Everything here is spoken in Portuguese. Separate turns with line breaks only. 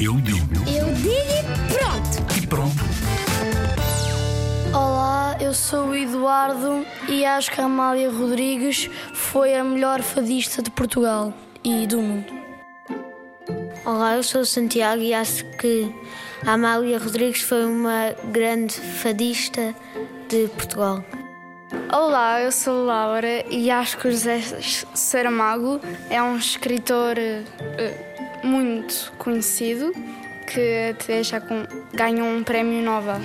Eu digo
Eu digo e pronto.
e pronto.
Olá, eu sou o Eduardo e acho que a Amália Rodrigues foi a melhor fadista de Portugal e do mundo.
Olá, eu sou o Santiago e acho que a Amália Rodrigues foi uma grande fadista de Portugal.
Olá, eu sou Laura e acho que o José Saramago é um escritor eh, muito conhecido que até já ganhou um prémio Nobel.